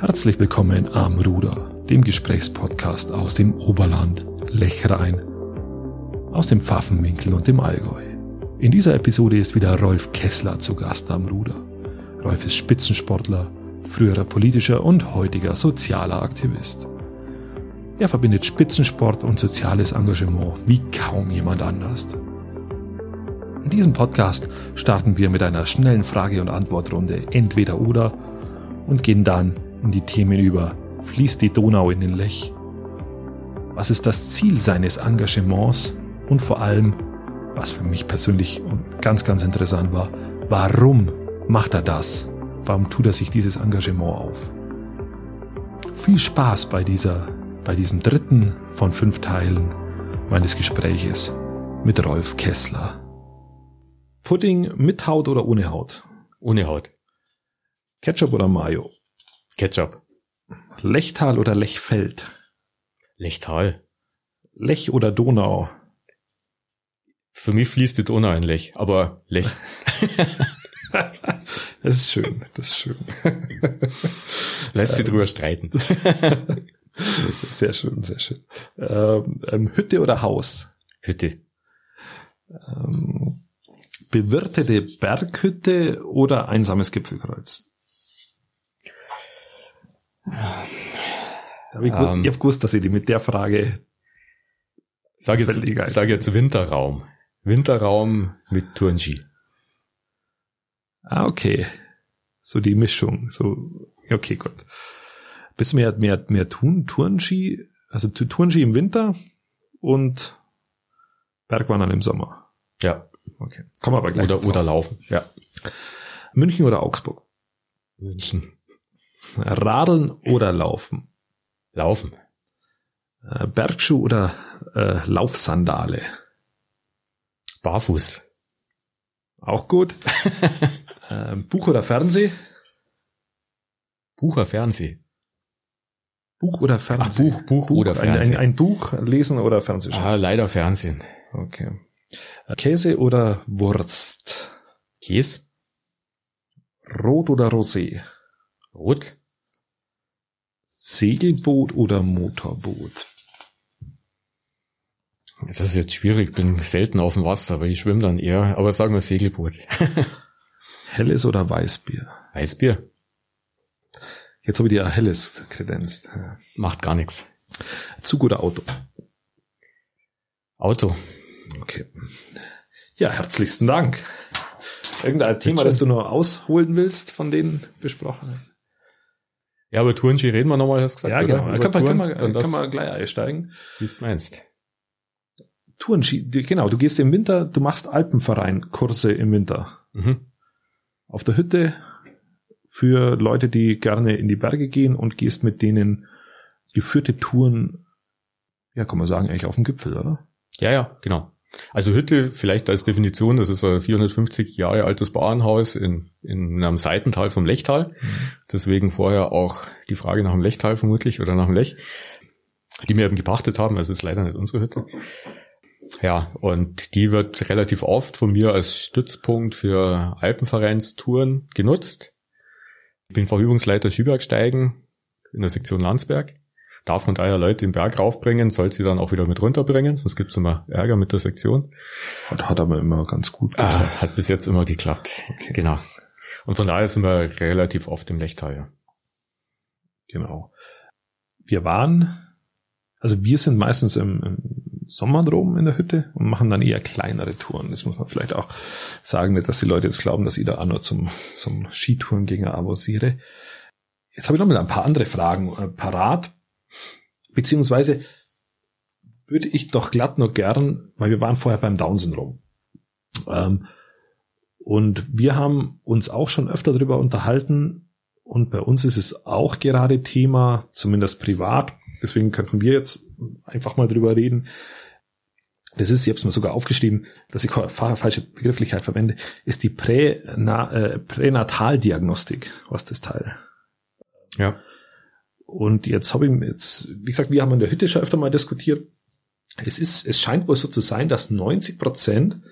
Herzlich willkommen am Ruder, dem Gesprächspodcast aus dem Oberland, Lechrein, aus dem Pfaffenwinkel und dem Allgäu. In dieser Episode ist wieder Rolf Kessler zu Gast am Ruder. Rolf ist Spitzensportler, früherer politischer und heutiger sozialer Aktivist. Er verbindet Spitzensport und soziales Engagement wie kaum jemand anders. In diesem Podcast starten wir mit einer schnellen Frage- und Antwortrunde entweder oder und gehen dann in die Themen über Fließt die Donau in den Lech? Was ist das Ziel seines Engagements? Und vor allem, was für mich persönlich ganz, ganz interessant war, warum macht er das? Warum tut er sich dieses Engagement auf? Viel Spaß bei dieser, bei diesem dritten von fünf Teilen meines Gespräches mit Rolf Kessler. Pudding mit Haut oder ohne Haut? Ohne Haut. Ketchup oder Mayo? Ketchup. Lechtal oder Lechfeld? Lechtal. Lech oder Donau? Für mich fließt die Donau in Lech, aber Lech. das ist schön, das ist schön. Lässt sich drüber streiten. sehr schön, sehr schön. Ähm, ähm, Hütte oder Haus? Hütte. Ähm, bewirtete Berghütte oder einsames Gipfelkreuz? Hab ich, um, ich hab gewusst, dass ich die mit der Frage sag jetzt, sag jetzt Winterraum. Winterraum mit Turnski. Ah, okay. So die Mischung. So, okay, gut. Bist mehr, mehr, mehr Tun, Turnski, also Turnski im Winter und Bergwandern im Sommer. Ja. Okay. Kommen wir aber gleich. Oder, oder laufen. Ja. München oder Augsburg? München. Radeln oder Laufen? Laufen. Äh, Bergschuh oder äh, Laufsandale? Barfuß. Auch gut. äh, Buch oder Fernseh? Buch oder Fernseh. Buch oder Fernsehen? Ach, Buch, Buch, Buch oder Fernsehen. Ein, ein, ein, Buch lesen oder Fernsehen? Ah, leider Fernsehen. Okay. Käse oder Wurst? Käse. Rot oder Rosé? Rot. Segelboot oder Motorboot? Das ist jetzt schwierig, bin selten auf dem Wasser, aber ich schwimme dann eher, aber sagen wir Segelboot. Helles oder Weißbier? Weißbier. Jetzt habe ich dir ein helles kredenzt. Macht gar nichts. Zug oder Auto? Auto. Okay. Ja, herzlichsten Dank. Irgendein Thema, das du nur ausholen willst von denen besprochen? Ja, aber Tourenski reden wir nochmal, hast gesagt, Ja, genau. Oder? Kann, man, kann, man, kann man gleich einsteigen. Wie du meinst. Tourenski, genau. Du gehst im Winter, du machst Alpenverein-Kurse im Winter. Mhm. Auf der Hütte für Leute, die gerne in die Berge gehen und gehst mit denen geführte Touren, ja, kann man sagen, eigentlich auf dem Gipfel, oder? Ja, ja, genau. Also Hütte, vielleicht als Definition, das ist ein 450 Jahre altes Bauernhaus in, in einem Seitental vom Lechtal. Mhm. Deswegen vorher auch die Frage nach dem Lechtal vermutlich oder nach dem Lech, die wir eben gepachtet haben. Also ist leider nicht unsere Hütte. Ja, und die wird relativ oft von mir als Stützpunkt für Alpenvereinstouren genutzt. Ich bin Verübungsleiter Skibergsteigen in der Sektion Landsberg darf man daher Leute den Berg raufbringen, soll sie dann auch wieder mit runterbringen, sonst gibt's immer Ärger mit der Sektion. Hat, hat aber immer ganz gut geklappt. Ah, hat bis jetzt immer geklappt. Okay. Genau. Und von daher sind wir relativ oft im Lechtal. Ja. Genau. Wir waren, also wir sind meistens im, im Sommer drum in der Hütte und machen dann eher kleinere Touren. Das muss man vielleicht auch sagen, nicht, dass die Leute jetzt glauben, dass ich da auch nur zum, zum Skitourengänger avosiere. Jetzt habe ich noch mal ein paar andere Fragen äh, parat. Beziehungsweise würde ich doch glatt nur gern, weil wir waren vorher beim Down-Syndrom. Ähm, und wir haben uns auch schon öfter darüber unterhalten und bei uns ist es auch gerade Thema, zumindest privat. Deswegen könnten wir jetzt einfach mal drüber reden. Das ist, ich habe es mir sogar aufgeschrieben, dass ich falsche Begrifflichkeit verwende, ist die Präna äh, Pränataldiagnostik, was das Teil. Ja. Und jetzt habe ich jetzt, wie gesagt, wir haben in der Hütte schon öfter mal diskutiert. Es ist, es scheint wohl so zu sein, dass 90 Prozent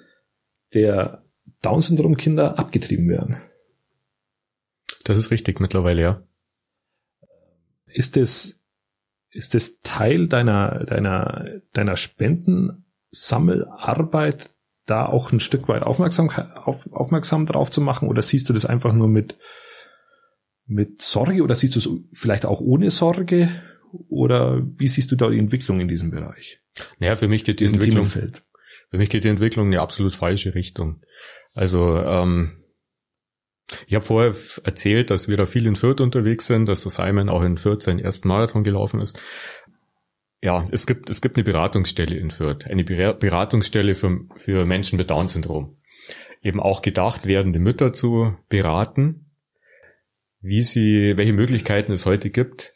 der Down-Syndrom-Kinder abgetrieben werden. Das ist richtig mittlerweile, ja. ist das, ist das Teil deiner, deiner, deiner Spendensammelarbeit, da auch ein Stück weit aufmerksam, auf, aufmerksam drauf zu machen? Oder siehst du das einfach nur mit, mit Sorge oder siehst du es vielleicht auch ohne Sorge? Oder wie siehst du da die Entwicklung in diesem Bereich? Naja, für mich geht die Entwicklung, für mich geht die Entwicklung in eine absolut falsche Richtung. Also, ähm, ich habe vorher erzählt, dass wir da viel in Fürth unterwegs sind, dass der Simon auch in Fürth seinen ersten Marathon gelaufen ist. Ja, es gibt, es gibt eine Beratungsstelle in Fürth, eine Beratungsstelle für, für Menschen mit Down-Syndrom. Eben auch gedacht, werdende Mütter zu beraten, wie sie, welche Möglichkeiten es heute gibt,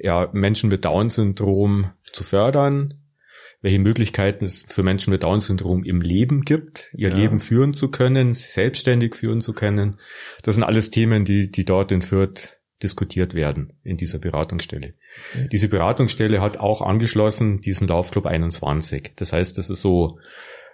ja, Menschen mit Down-Syndrom zu fördern, welche Möglichkeiten es für Menschen mit Down-Syndrom im Leben gibt, ihr ja. Leben führen zu können, selbstständig führen zu können. Das sind alles Themen, die, die dort in Fürth diskutiert werden in dieser Beratungsstelle. Okay. Diese Beratungsstelle hat auch angeschlossen diesen Laufclub 21. Das heißt, das ist so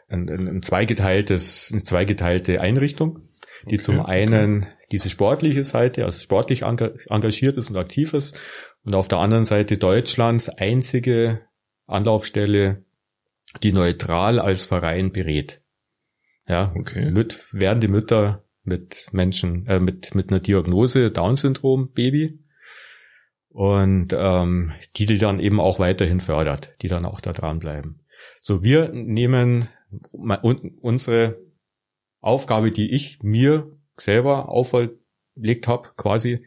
ein, ein, ein zweigeteiltes, eine zweigeteilte Einrichtung, die okay. zum einen diese sportliche Seite, also sportlich engagiert ist und aktiv ist, und auf der anderen Seite Deutschlands einzige Anlaufstelle, die neutral als Verein berät. Ja, okay. mit werden die Mütter mit Menschen, äh, mit, mit einer Diagnose Down-Syndrom, Baby. Und ähm, die, die dann eben auch weiterhin fördert, die dann auch da dranbleiben. So, wir nehmen unsere Aufgabe, die ich mir selber auferlegt habe, quasi,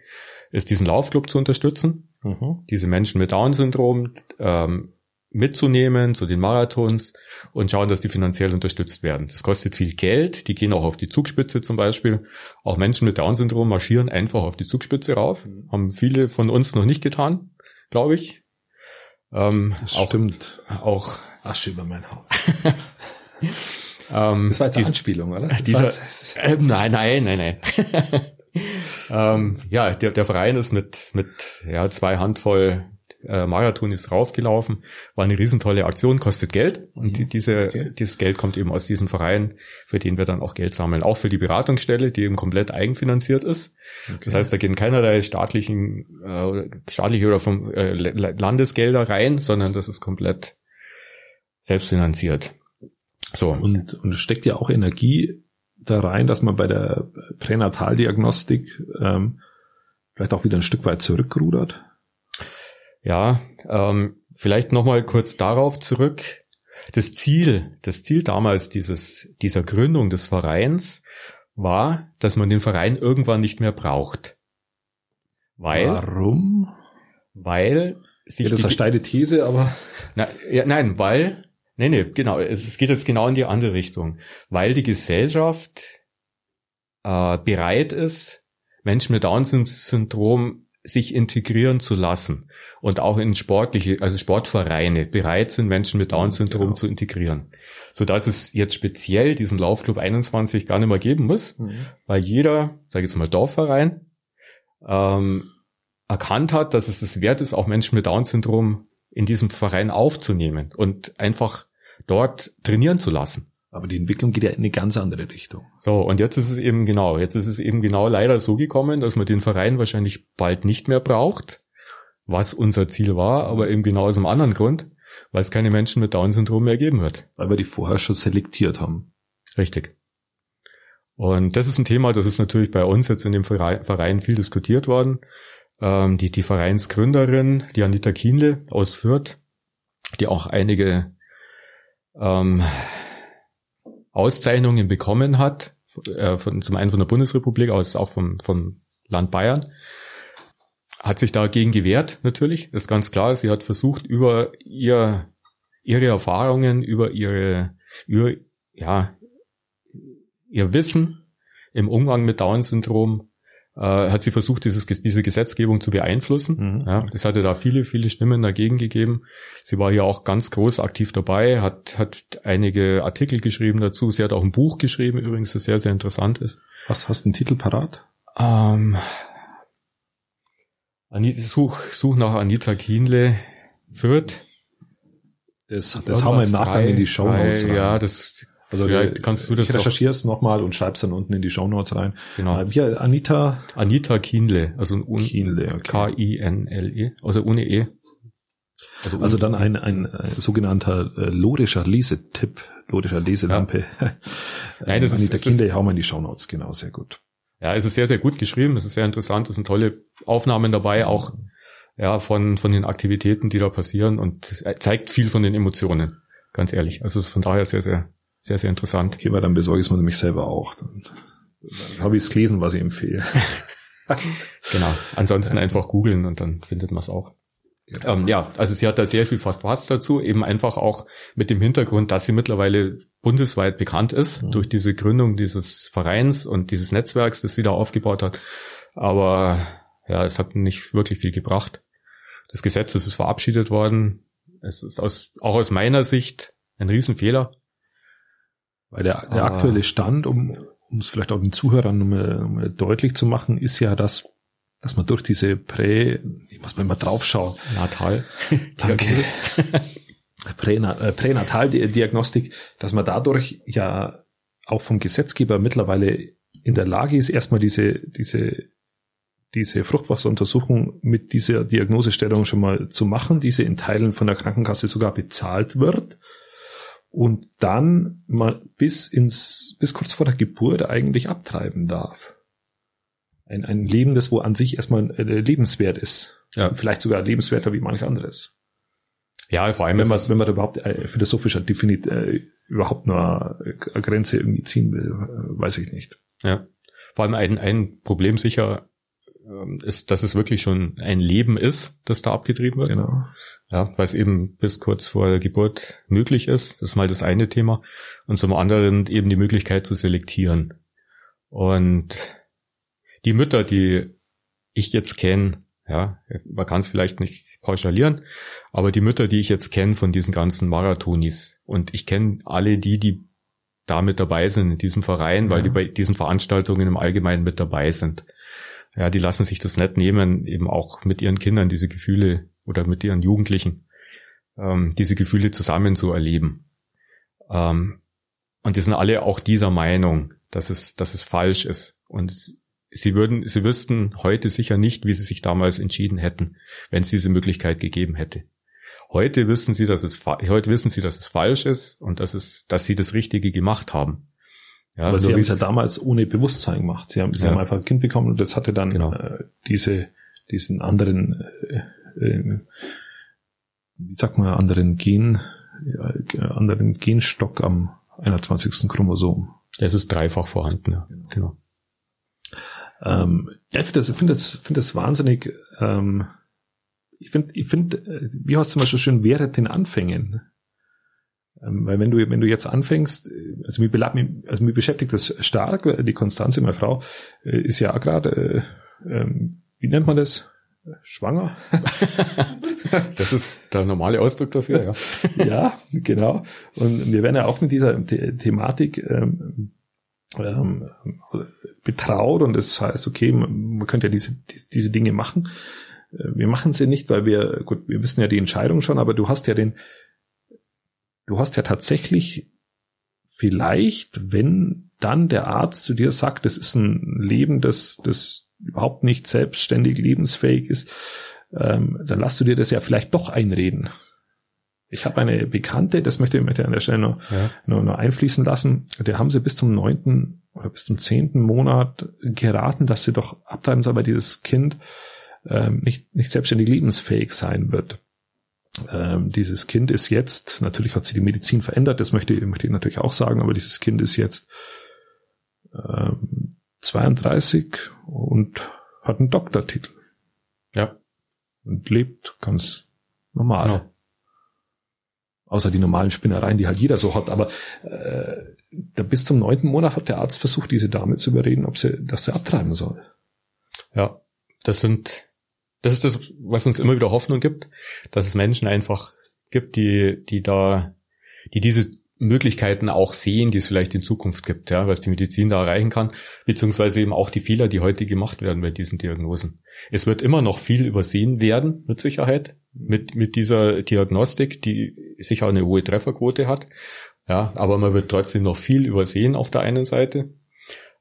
ist diesen Laufclub zu unterstützen. Mhm. Diese Menschen mit Down-Syndrom ähm, mitzunehmen zu den Marathons und schauen, dass die finanziell unterstützt werden. Das kostet viel Geld. Die gehen auch auf die Zugspitze zum Beispiel. Auch Menschen mit Down-Syndrom marschieren einfach auf die Zugspitze rauf. Haben viele von uns noch nicht getan, glaube ich. Ähm, das auch, stimmt. Auch Asche über mein Haupt. ähm, das war jetzt eine Anspielung, oder? Dieser, äh, nein, nein, nein, nein. ähm, ja, der, der Verein ist mit, mit ja, zwei Handvoll äh, Marathon ist draufgelaufen, war eine riesentolle Aktion, kostet Geld und die, diese, okay. dieses Geld kommt eben aus diesem Verein, für den wir dann auch Geld sammeln. Auch für die Beratungsstelle, die eben komplett eigenfinanziert ist. Okay. Das heißt, da gehen keinerlei staatlichen, äh, staatliche oder vom äh, Landesgelder rein, sondern das ist komplett selbstfinanziert. So. Und, und es steckt ja auch Energie da rein, dass man bei der Pränataldiagnostik ähm, vielleicht auch wieder ein Stück weit zurückrudert? Ja, ähm, vielleicht nochmal kurz darauf zurück. Das Ziel, das Ziel damals dieses, dieser Gründung des Vereins war, dass man den Verein irgendwann nicht mehr braucht. Weil, Warum? Weil sich ja, das ist eine steile These, aber. Na, ja, nein, weil, nee, nee, genau, es geht jetzt genau in die andere Richtung. Weil die Gesellschaft äh, bereit ist, Menschen mit Down-Syndrom sich integrieren zu lassen und auch in sportliche, also Sportvereine bereit sind, Menschen mit Down-Syndrom genau. zu integrieren. So dass es jetzt speziell diesen Laufclub 21 gar nicht mehr geben muss, mhm. weil jeder, sage ich jetzt mal Dorfverein, ähm, erkannt hat, dass es es wert ist, auch Menschen mit Down-Syndrom in diesem Verein aufzunehmen und einfach dort trainieren zu lassen. Aber die Entwicklung geht ja in eine ganz andere Richtung. So, und jetzt ist es eben genau, jetzt ist es eben genau leider so gekommen, dass man den Verein wahrscheinlich bald nicht mehr braucht, was unser Ziel war, aber eben genau aus einem anderen Grund, weil es keine Menschen mit Down-Syndrom mehr geben wird. Weil wir die vorher schon selektiert haben. Richtig. Und das ist ein Thema, das ist natürlich bei uns jetzt in dem Verein viel diskutiert worden. Ähm, die, die Vereinsgründerin, die Anita Kienle aus Fürth, die auch einige ähm, Auszeichnungen bekommen hat, äh, von, zum einen von der Bundesrepublik, aber auch vom, vom Land Bayern, hat sich dagegen gewehrt, natürlich, ist ganz klar. Sie hat versucht, über ihr, ihre Erfahrungen, über ihre, über, ja, ihr Wissen im Umgang mit Down-Syndrom äh, hat sie versucht, dieses, diese Gesetzgebung zu beeinflussen. Mhm. Ja, es hatte da viele, viele Stimmen dagegen gegeben. Sie war hier auch ganz groß aktiv dabei, hat, hat einige Artikel geschrieben dazu. Sie hat auch ein Buch geschrieben, übrigens, das sehr, sehr interessant ist. Was hast du einen Titel parat? Ähm, Anita, such, such nach Anita Kienle, Fürth. Das, das, das haben wir im Nachgang frei, in die Show Notes. Ja, das Also Vielleicht kannst du das ich recherchierst nochmal und schreibst dann unten in die Show Notes rein. Genau. Äh, wie Anita? Anita Kienle, also un Kienle, okay. K-I-N-L-E, also ohne E. Also, also dann ein, ein, ein sogenannter äh, lorischer Lesetipp, lorischer Leselampe. Ja. Nein, das Anita ist, Kienle, hau mal in die Show Notes, genau, sehr gut. Ja, es ist sehr, sehr gut geschrieben, es ist sehr interessant, es sind tolle Aufnahmen dabei, auch ja, von, von den Aktivitäten, die da passieren und zeigt viel von den Emotionen, ganz ehrlich. Also es ist von daher sehr, sehr, sehr, sehr interessant. Okay, weil dann besorge ich es mir nämlich selber auch. Dann, dann habe ich es gelesen, was ich empfehle. genau. Ansonsten einfach googeln und dann findet man es auch. Genau. Ähm, ja, also sie hat da sehr viel verfasst dazu, eben einfach auch mit dem Hintergrund, dass sie mittlerweile bundesweit bekannt ist mhm. durch diese Gründung dieses Vereins und dieses Netzwerks, das sie da aufgebaut hat. Aber ja, es hat nicht wirklich viel gebracht. Das Gesetz ist verabschiedet worden. Es ist aus, auch aus meiner Sicht ein Riesenfehler. Weil der, der ah. aktuelle Stand, um, um es vielleicht auch den Zuhörern nochmal, nochmal deutlich zu machen, ist ja, dass, dass man durch diese Prä, ich muss mal immer draufschauen. Natal. Danke. Pränat, Pränataldiagnostik, dass man dadurch ja auch vom Gesetzgeber mittlerweile in der Lage ist, erstmal diese, diese diese Fruchtwasseruntersuchung mit dieser Diagnosestellung schon mal zu machen, diese in Teilen von der Krankenkasse sogar bezahlt wird und dann mal bis ins, bis kurz vor der Geburt eigentlich abtreiben darf. Ein, ein Leben, das wo an sich erstmal äh, lebenswert ist. Ja. Vielleicht sogar lebenswerter wie manch anderes. Ja, vor allem, wenn man, wenn man überhaupt äh, philosophischer definiert, äh, überhaupt nur eine Grenze irgendwie ziehen will, äh, weiß ich nicht. Ja. Vor allem ein, ein Problem sicher ist, dass es wirklich schon ein Leben ist, das da abgetrieben wird. Genau. Ja, weil es eben bis kurz vor der Geburt möglich ist. Das ist mal das eine Thema. Und zum anderen eben die Möglichkeit zu selektieren. Und die Mütter, die ich jetzt kenne, ja, man kann es vielleicht nicht pauschalieren, aber die Mütter, die ich jetzt kenne von diesen ganzen Marathonis, und ich kenne alle die, die da mit dabei sind in diesem Verein, weil ja. die bei diesen Veranstaltungen im Allgemeinen mit dabei sind ja, die lassen sich das nicht nehmen, eben auch mit ihren Kindern diese Gefühle oder mit ihren Jugendlichen ähm, diese Gefühle zusammen zu erleben. Ähm, und die sind alle auch dieser Meinung, dass es, dass es falsch ist. Und sie würden, sie wüssten heute sicher nicht, wie sie sich damals entschieden hätten, wenn es diese Möglichkeit gegeben hätte. Heute wissen sie, dass es, heute wissen sie, dass es falsch ist und dass es, dass sie das Richtige gemacht haben. Ja, Aber sie haben es ja damals ohne Bewusstsein gemacht. Sie haben, sie ja. haben einfach ein Kind bekommen und das hatte dann genau. äh, diese, diesen anderen, äh, äh, wie sagt man, anderen Gen, äh, anderen Genstock am 21. Chromosom. Es ist dreifach vorhanden, ja. Genau. genau. Ähm, ja, ich finde das, finde das, finde das wahnsinnig, ähm, ich finde, ich finde, äh, wie hast du mal so schön während den Anfängen? Ähm, weil wenn du, wenn du jetzt anfängst, äh, also mich, also mich beschäftigt das stark, die Konstanze, meine Frau, äh, ist ja gerade, äh, ähm, wie nennt man das? Schwanger? das ist der normale Ausdruck dafür, ja. ja, genau. Und wir werden ja auch mit dieser The Thematik ähm, ähm, betraut und das heißt, okay, man, man könnte ja diese, diese, diese Dinge machen. Wir machen sie nicht, weil wir, gut, wir wissen ja die Entscheidung schon, aber du hast ja den, du hast ja tatsächlich vielleicht, wenn dann der Arzt zu dir sagt, das ist ein Leben, das, das überhaupt nicht selbstständig lebensfähig ist, ähm, dann lass du dir das ja vielleicht doch einreden. Ich habe eine Bekannte, das möchte ich an der Stelle noch, ja. noch, noch einfließen lassen, der haben sie bis zum neunten oder bis zum zehnten Monat geraten, dass sie doch abtreiben soll, weil dieses Kind ähm, nicht, nicht selbstständig lebensfähig sein wird. Ähm, dieses Kind ist jetzt, natürlich hat sich die Medizin verändert, das möchte, möchte ich natürlich auch sagen, aber dieses Kind ist jetzt ähm, 32 und hat einen Doktortitel. Ja. Und lebt ganz normal. Ja. Außer die normalen Spinnereien, die halt jeder so hat. Aber äh, da bis zum neunten Monat hat der Arzt versucht, diese Dame zu überreden, ob sie, dass sie abtreiben soll. Ja, das sind das ist das, was uns immer wieder Hoffnung gibt, dass es Menschen einfach gibt, die, die da, die diese Möglichkeiten auch sehen, die es vielleicht in Zukunft gibt, ja, was die Medizin da erreichen kann, beziehungsweise eben auch die Fehler, die heute gemacht werden bei diesen Diagnosen. Es wird immer noch viel übersehen werden, mit Sicherheit, mit, mit dieser Diagnostik, die sicher eine hohe Trefferquote hat. Ja, aber man wird trotzdem noch viel übersehen auf der einen Seite.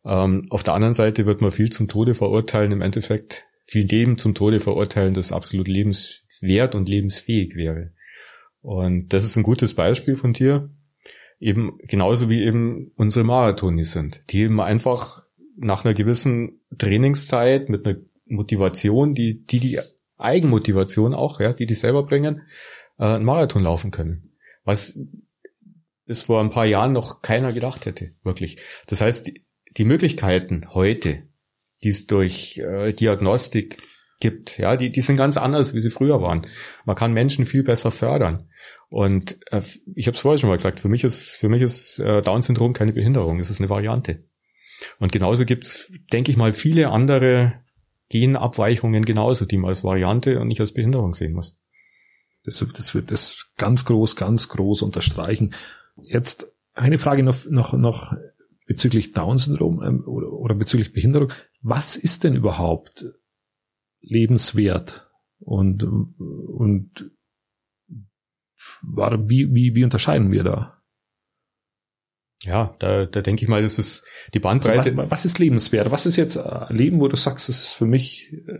Ähm, auf der anderen Seite wird man viel zum Tode verurteilen, im Endeffekt viel Leben zum Tode verurteilen, das absolut lebenswert und lebensfähig wäre. Und das ist ein gutes Beispiel von dir. Eben genauso wie eben unsere Marathonis sind, die eben einfach nach einer gewissen Trainingszeit mit einer Motivation, die die, die Eigenmotivation auch, ja, die die selber bringen, äh, einen Marathon laufen können. Was es vor ein paar Jahren noch keiner gedacht hätte, wirklich. Das heißt, die, die Möglichkeiten heute, die es durch äh, Diagnostik gibt, ja, die, die sind ganz anders, wie sie früher waren. Man kann Menschen viel besser fördern. Und äh, ich habe es vorher schon mal gesagt, für mich ist, für mich ist äh, Down-Syndrom keine Behinderung, es ist eine Variante. Und genauso gibt's, denke ich mal, viele andere Genabweichungen genauso, die man als Variante und nicht als Behinderung sehen muss. Das, das wird das ganz groß, ganz groß unterstreichen. Jetzt eine Frage noch, noch, noch bezüglich Down-Syndrom ähm, oder, oder bezüglich Behinderung. Was ist denn überhaupt lebenswert? Und, und war, wie, wie, wie unterscheiden wir da? Ja, da, da denke ich mal, das ist die Bandbreite. Also was, was, ist lebenswert? Was ist jetzt ein Leben, wo du sagst, das ist für mich äh,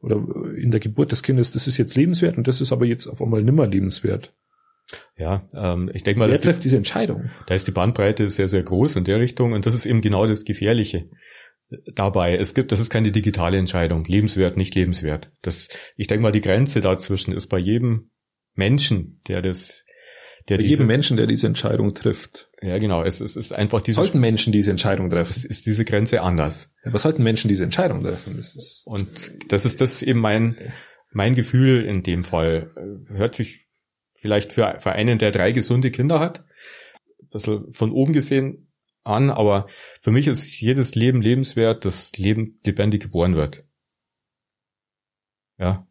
oder in der Geburt des Kindes, das ist jetzt lebenswert und das ist aber jetzt auf einmal nimmer lebenswert? Ja, ähm, ich denke mal, wer trifft die, diese Entscheidung? Da ist die Bandbreite sehr, sehr groß in der Richtung und das ist eben genau das Gefährliche dabei. Es gibt, das ist keine digitale Entscheidung, lebenswert, nicht lebenswert. Das, ich denke mal, die Grenze dazwischen ist bei jedem Menschen, der das, der bei diese, jedem Menschen, der diese Entscheidung trifft. Ja, genau. Es, es ist einfach diese. Sollten Menschen diese Entscheidung treffen? Es ist diese Grenze anders. Aber sollten Menschen diese Entscheidung treffen? Das ist und das ist das eben mein mein Gefühl in dem Fall. Hört sich vielleicht für, für einen, der drei gesunde Kinder hat, ein bisschen von oben gesehen an, aber für mich ist jedes Leben lebenswert, das Leben lebendig geboren wird. Ja.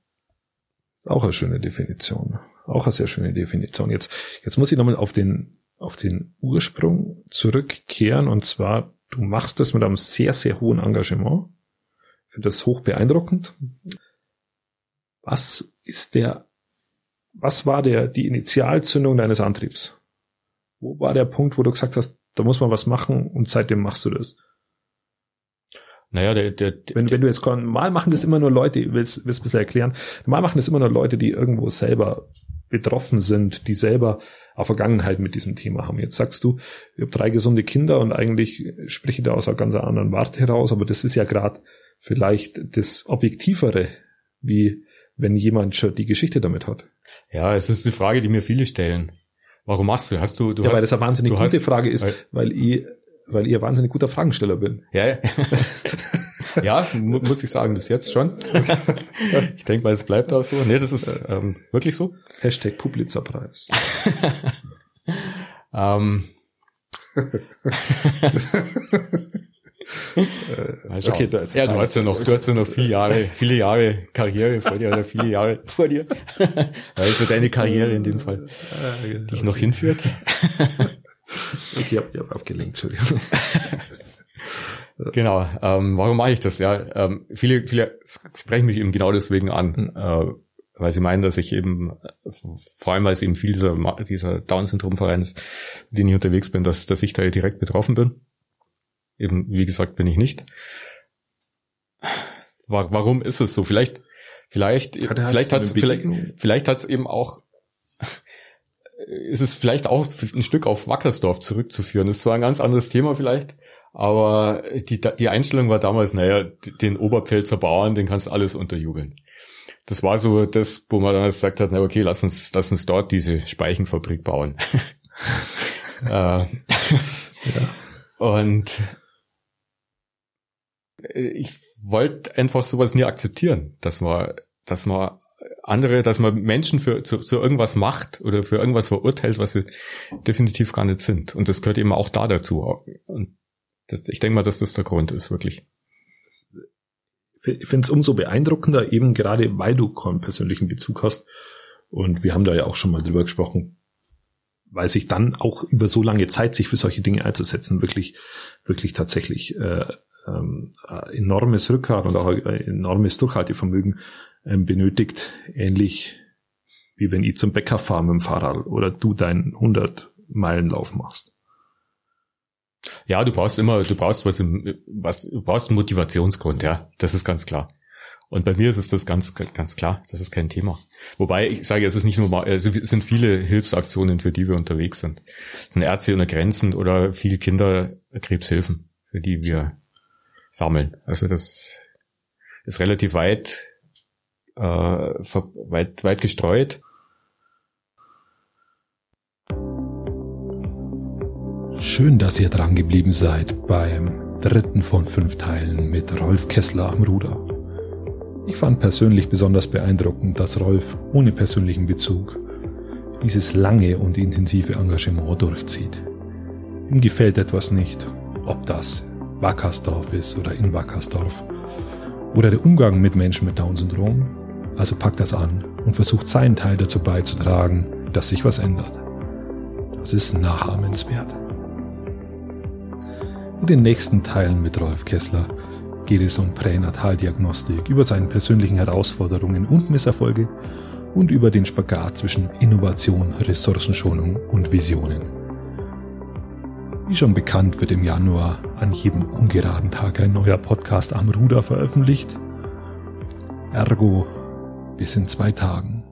Ist auch eine schöne Definition. Auch eine sehr schöne Definition. Jetzt, jetzt muss ich nochmal auf den, auf den Ursprung zurückkehren und zwar, du machst das mit einem sehr, sehr hohen Engagement. Ich finde das hoch beeindruckend. Was ist der, was war der, die Initialzündung deines Antriebs? Wo war der Punkt, wo du gesagt hast, da muss man was machen und seitdem machst du das. Naja, der, der, der wenn, wenn du jetzt normal machen das immer nur Leute, ich will es ein bisschen erklären, normal machen das immer nur Leute, die irgendwo selber betroffen sind, die selber eine Vergangenheit mit diesem Thema haben. Jetzt sagst du, ich habe drei gesunde Kinder und eigentlich spreche ich da aus einer ganz anderen Warte heraus, aber das ist ja gerade vielleicht das Objektivere, wie wenn jemand schon die Geschichte damit hat. Ja, es ist die Frage, die mir viele stellen. Warum machst du? Hast du, du ja, hast, weil das eine wahnsinnig gute hast, Frage ist, weil, weil ich, weil ich ein wahnsinnig guter Fragensteller bin. Ja, ja. ja, muss ich sagen, bis jetzt schon. ich denke mal, es bleibt auch so. Nee, das ist ähm, wirklich so. Hashtag Pulitzerpreis. ähm, äh, okay, da ja, du hast ja noch, du hast ja noch viele Jahre, viele Jahre Karriere vor dir oder viele Jahre vor dir. Also deine Karriere in dem Fall, die dich genau. noch hinführt. okay, ich habe hab abgelenkt, Entschuldigung. genau. Ähm, warum mache ich das? Ja, ähm, viele, viele sprechen mich eben genau deswegen an, mhm. äh, weil sie meinen, dass ich eben, vor allem weil es eben viel dieser, dieser Down-Syndrom-Verein ist, mit dem ich unterwegs bin, dass, dass ich da direkt betroffen bin. Eben, wie gesagt, bin ich nicht. Warum ist es so? Vielleicht, vielleicht, vielleicht hat es, vielleicht, vielleicht hat es eben auch, ist es vielleicht auch ein Stück auf Wackersdorf zurückzuführen. Das ist zwar ein ganz anderes Thema vielleicht, aber die, die Einstellung war damals, naja, den Oberpfälzer Bauern, den kannst du alles unterjubeln. Das war so das, wo man dann gesagt hat, na okay, lass uns, lass uns dort diese Speichenfabrik bauen. äh, ja. Und ich wollte einfach sowas nie akzeptieren, dass man, dass man andere, dass man Menschen für zu, zu irgendwas macht oder für irgendwas verurteilt, was sie definitiv gar nicht sind. Und das gehört eben auch da dazu. Und das, ich denke mal, dass das der Grund ist, wirklich. Ich finde es umso beeindruckender, eben gerade weil du keinen persönlichen Bezug hast. Und wir haben da ja auch schon mal drüber gesprochen, weil sich dann auch über so lange Zeit, sich für solche Dinge einzusetzen, wirklich, wirklich tatsächlich äh, ähm, enormes Rückgrat und auch enormes Durchhaltevermögen ähm, benötigt, ähnlich wie wenn ich zum Bäcker fahre mit dem Fahrrad oder du deinen 100 Meilenlauf machst. Ja, du brauchst immer, du brauchst was, im, was, du brauchst einen Motivationsgrund, ja, das ist ganz klar. Und bei mir ist es das ganz, ganz klar, das ist kein Thema. Wobei ich sage, es ist nicht nur, es sind viele Hilfsaktionen, für die wir unterwegs sind. Es sind Ärzte ohne Grenzen oder viel Kinderkrebshilfen, für die wir sammeln. Also das ist relativ weit, äh, weit, weit gestreut. Schön, dass ihr dran geblieben seid beim dritten von fünf Teilen mit Rolf Kessler am Ruder. Ich fand persönlich besonders beeindruckend, dass Rolf ohne persönlichen Bezug dieses lange und intensive Engagement durchzieht. Ihm gefällt etwas nicht, ob das Wackersdorf ist oder in Wackersdorf oder der Umgang mit Menschen mit Down-Syndrom. Also packt das an und versucht seinen Teil dazu beizutragen, dass sich was ändert. Das ist nachahmenswert. In den nächsten Teilen mit Rolf Kessler geht es um Pränataldiagnostik, über seine persönlichen Herausforderungen und Misserfolge und über den Spagat zwischen Innovation, Ressourcenschonung und Visionen. Wie schon bekannt wird im Januar an jedem ungeraden Tag ein neuer Podcast am Ruder veröffentlicht. Ergo bis in zwei Tagen.